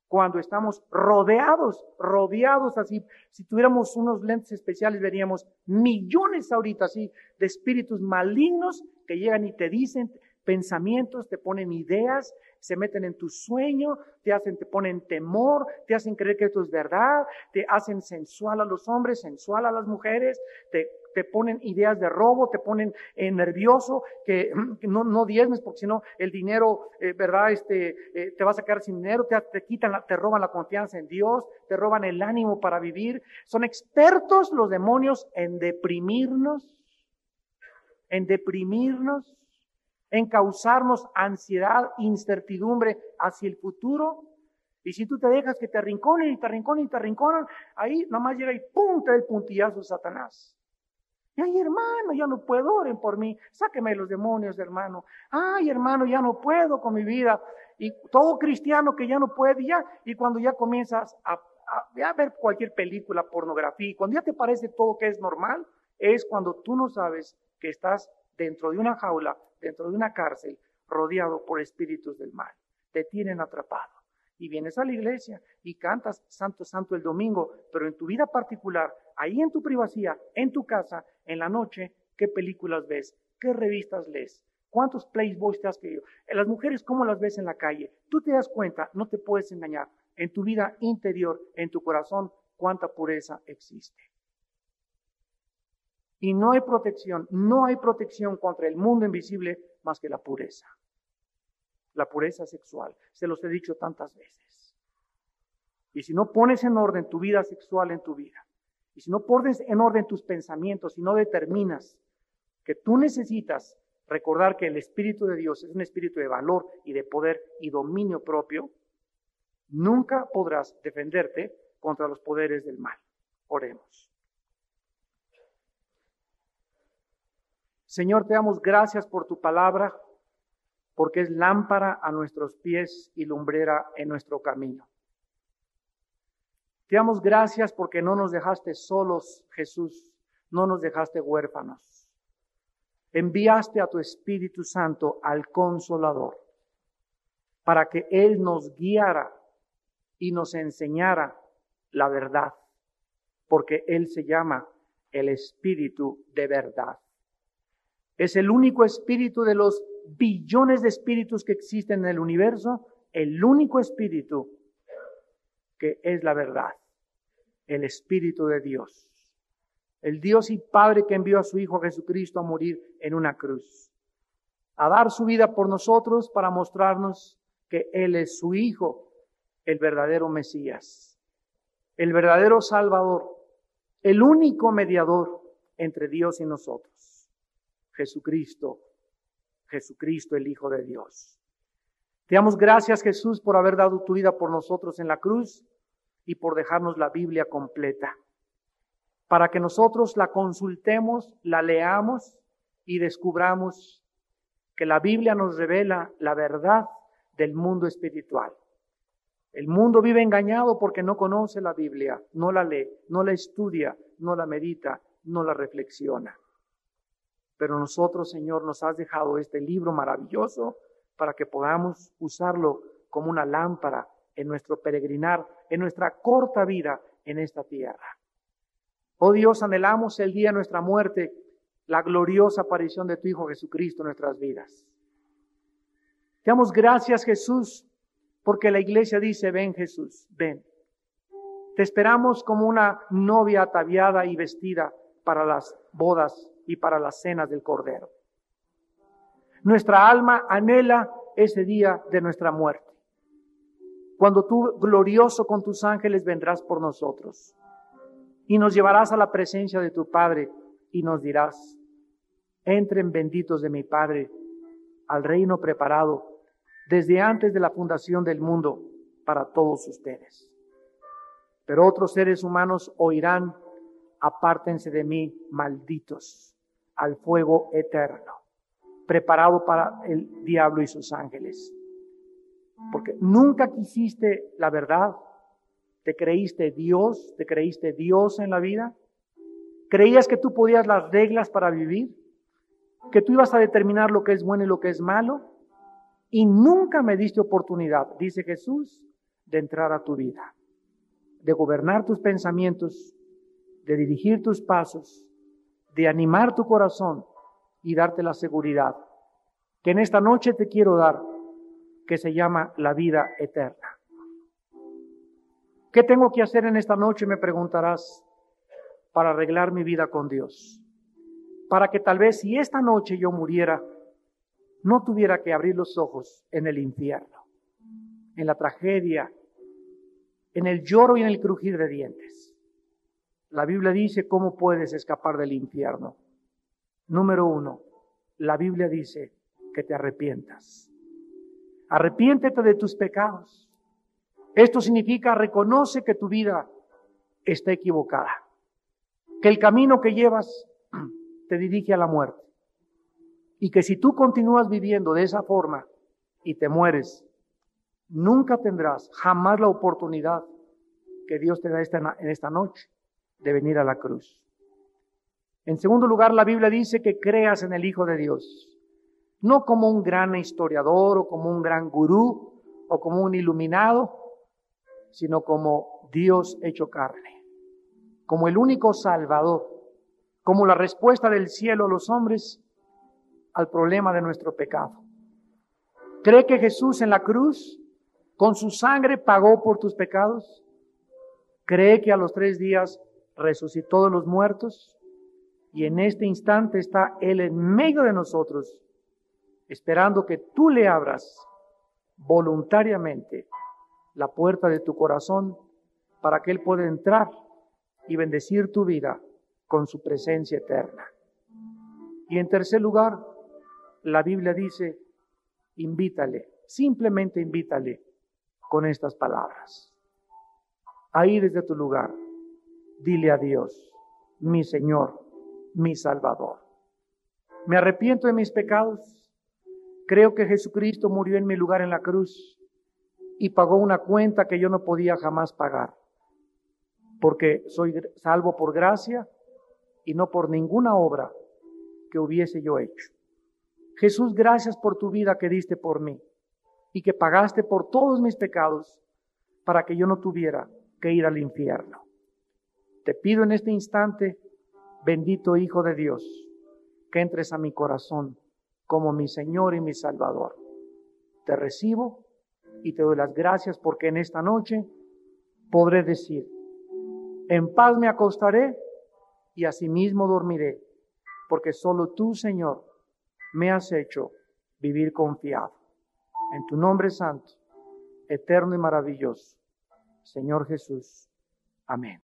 Cuando estamos rodeados, rodeados así, si tuviéramos unos lentes especiales, veríamos millones ahorita así de espíritus malignos que llegan y te dicen pensamientos, te ponen ideas, se meten en tu sueño, te hacen, te ponen temor, te hacen creer que esto es verdad, te hacen sensual a los hombres, sensual a las mujeres, te te ponen ideas de robo, te ponen eh, nervioso, que, no, no diezmes porque si no el dinero, eh, ¿verdad? Este, eh, te vas a quedar sin dinero, te, te quitan, te roban la confianza en Dios, te roban el ánimo para vivir. Son expertos los demonios en deprimirnos, en deprimirnos, en causarnos ansiedad, incertidumbre hacia el futuro. Y si tú te dejas que te arrinconen y te arrinconen y te arrinconan, ahí nomás llega y punta el puntillazo Satanás. Ay, hermano, ya no puedo, oren por mí. Sáqueme los demonios, hermano. Ay, hermano, ya no puedo con mi vida. Y todo cristiano que ya no puede, ya, y cuando ya comienzas a, a, ver cualquier película, pornografía, y cuando ya te parece todo que es normal, es cuando tú no sabes que estás dentro de una jaula, dentro de una cárcel, rodeado por espíritus del mal. Te tienen atrapado. Y vienes a la iglesia y cantas Santo, Santo el domingo, pero en tu vida particular ahí en tu privacidad, en tu casa, en la noche, qué películas ves, qué revistas lees, cuántos Playboys te has querido. Las mujeres, ¿cómo las ves en la calle? Tú te das cuenta, no te puedes engañar. En tu vida interior, en tu corazón, cuánta pureza existe. Y no hay protección, no hay protección contra el mundo invisible más que la pureza. La pureza sexual. Se los he dicho tantas veces. Y si no pones en orden tu vida sexual en tu vida, y si no pones en orden tus pensamientos y no determinas que tú necesitas recordar que el Espíritu de Dios es un espíritu de valor y de poder y dominio propio, nunca podrás defenderte contra los poderes del mal. Oremos. Señor, te damos gracias por tu palabra, porque es lámpara a nuestros pies y lumbrera en nuestro camino. Te damos gracias porque no nos dejaste solos, Jesús, no nos dejaste huérfanos. Enviaste a tu Espíritu Santo al Consolador para que Él nos guiara y nos enseñara la verdad, porque Él se llama el Espíritu de verdad. Es el único espíritu de los billones de espíritus que existen en el universo, el único espíritu es la verdad, el Espíritu de Dios. El Dios y Padre que envió a su Hijo Jesucristo a morir en una cruz, a dar su vida por nosotros para mostrarnos que Él es su Hijo, el verdadero Mesías, el verdadero Salvador, el único mediador entre Dios y nosotros, Jesucristo, Jesucristo el Hijo de Dios. Te damos gracias Jesús por haber dado tu vida por nosotros en la cruz y por dejarnos la Biblia completa, para que nosotros la consultemos, la leamos y descubramos que la Biblia nos revela la verdad del mundo espiritual. El mundo vive engañado porque no conoce la Biblia, no la lee, no la estudia, no la medita, no la reflexiona. Pero nosotros, Señor, nos has dejado este libro maravilloso para que podamos usarlo como una lámpara en nuestro peregrinar, en nuestra corta vida en esta tierra. Oh Dios, anhelamos el día de nuestra muerte, la gloriosa aparición de tu Hijo Jesucristo en nuestras vidas. Te damos gracias, Jesús, porque la iglesia dice, ven Jesús, ven. Te esperamos como una novia ataviada y vestida para las bodas y para las cenas del Cordero. Nuestra alma anhela ese día de nuestra muerte, cuando tú glorioso con tus ángeles vendrás por nosotros y nos llevarás a la presencia de tu Padre y nos dirás, entren benditos de mi Padre al reino preparado desde antes de la fundación del mundo para todos ustedes. Pero otros seres humanos oirán, apártense de mí, malditos, al fuego eterno, preparado para el diablo y sus ángeles. Porque nunca quisiste la verdad, te creíste Dios, te creíste Dios en la vida, creías que tú podías las reglas para vivir, que tú ibas a determinar lo que es bueno y lo que es malo, y nunca me diste oportunidad, dice Jesús, de entrar a tu vida, de gobernar tus pensamientos, de dirigir tus pasos, de animar tu corazón y darte la seguridad que en esta noche te quiero dar, que se llama la vida eterna. ¿Qué tengo que hacer en esta noche? Me preguntarás para arreglar mi vida con Dios. Para que tal vez si esta noche yo muriera, no tuviera que abrir los ojos en el infierno, en la tragedia, en el lloro y en el crujir de dientes. La Biblia dice cómo puedes escapar del infierno. Número uno, la Biblia dice que te arrepientas. Arrepiéntete de tus pecados. Esto significa reconoce que tu vida está equivocada, que el camino que llevas te dirige a la muerte. Y que si tú continúas viviendo de esa forma y te mueres, nunca tendrás jamás la oportunidad que Dios te da esta, en esta noche de venir a la cruz. En segundo lugar, la Biblia dice que creas en el Hijo de Dios, no como un gran historiador o como un gran gurú o como un iluminado, sino como Dios hecho carne, como el único Salvador, como la respuesta del cielo a los hombres al problema de nuestro pecado. ¿Cree que Jesús en la cruz, con su sangre, pagó por tus pecados? ¿Cree que a los tres días resucitó de los muertos? Y en este instante está Él en medio de nosotros, esperando que tú le abras voluntariamente la puerta de tu corazón para que Él pueda entrar y bendecir tu vida con su presencia eterna. Y en tercer lugar, la Biblia dice, invítale, simplemente invítale con estas palabras. Ahí desde tu lugar, dile a Dios, mi Señor, mi Salvador. Me arrepiento de mis pecados. Creo que Jesucristo murió en mi lugar en la cruz y pagó una cuenta que yo no podía jamás pagar. Porque soy salvo por gracia y no por ninguna obra que hubiese yo hecho. Jesús, gracias por tu vida que diste por mí y que pagaste por todos mis pecados para que yo no tuviera que ir al infierno. Te pido en este instante, bendito Hijo de Dios, que entres a mi corazón como mi Señor y mi Salvador. Te recibo y te doy las gracias porque en esta noche podré decir, en paz me acostaré y asimismo dormiré, porque solo tú, Señor, me has hecho vivir confiado. En tu nombre santo, eterno y maravilloso, Señor Jesús. Amén.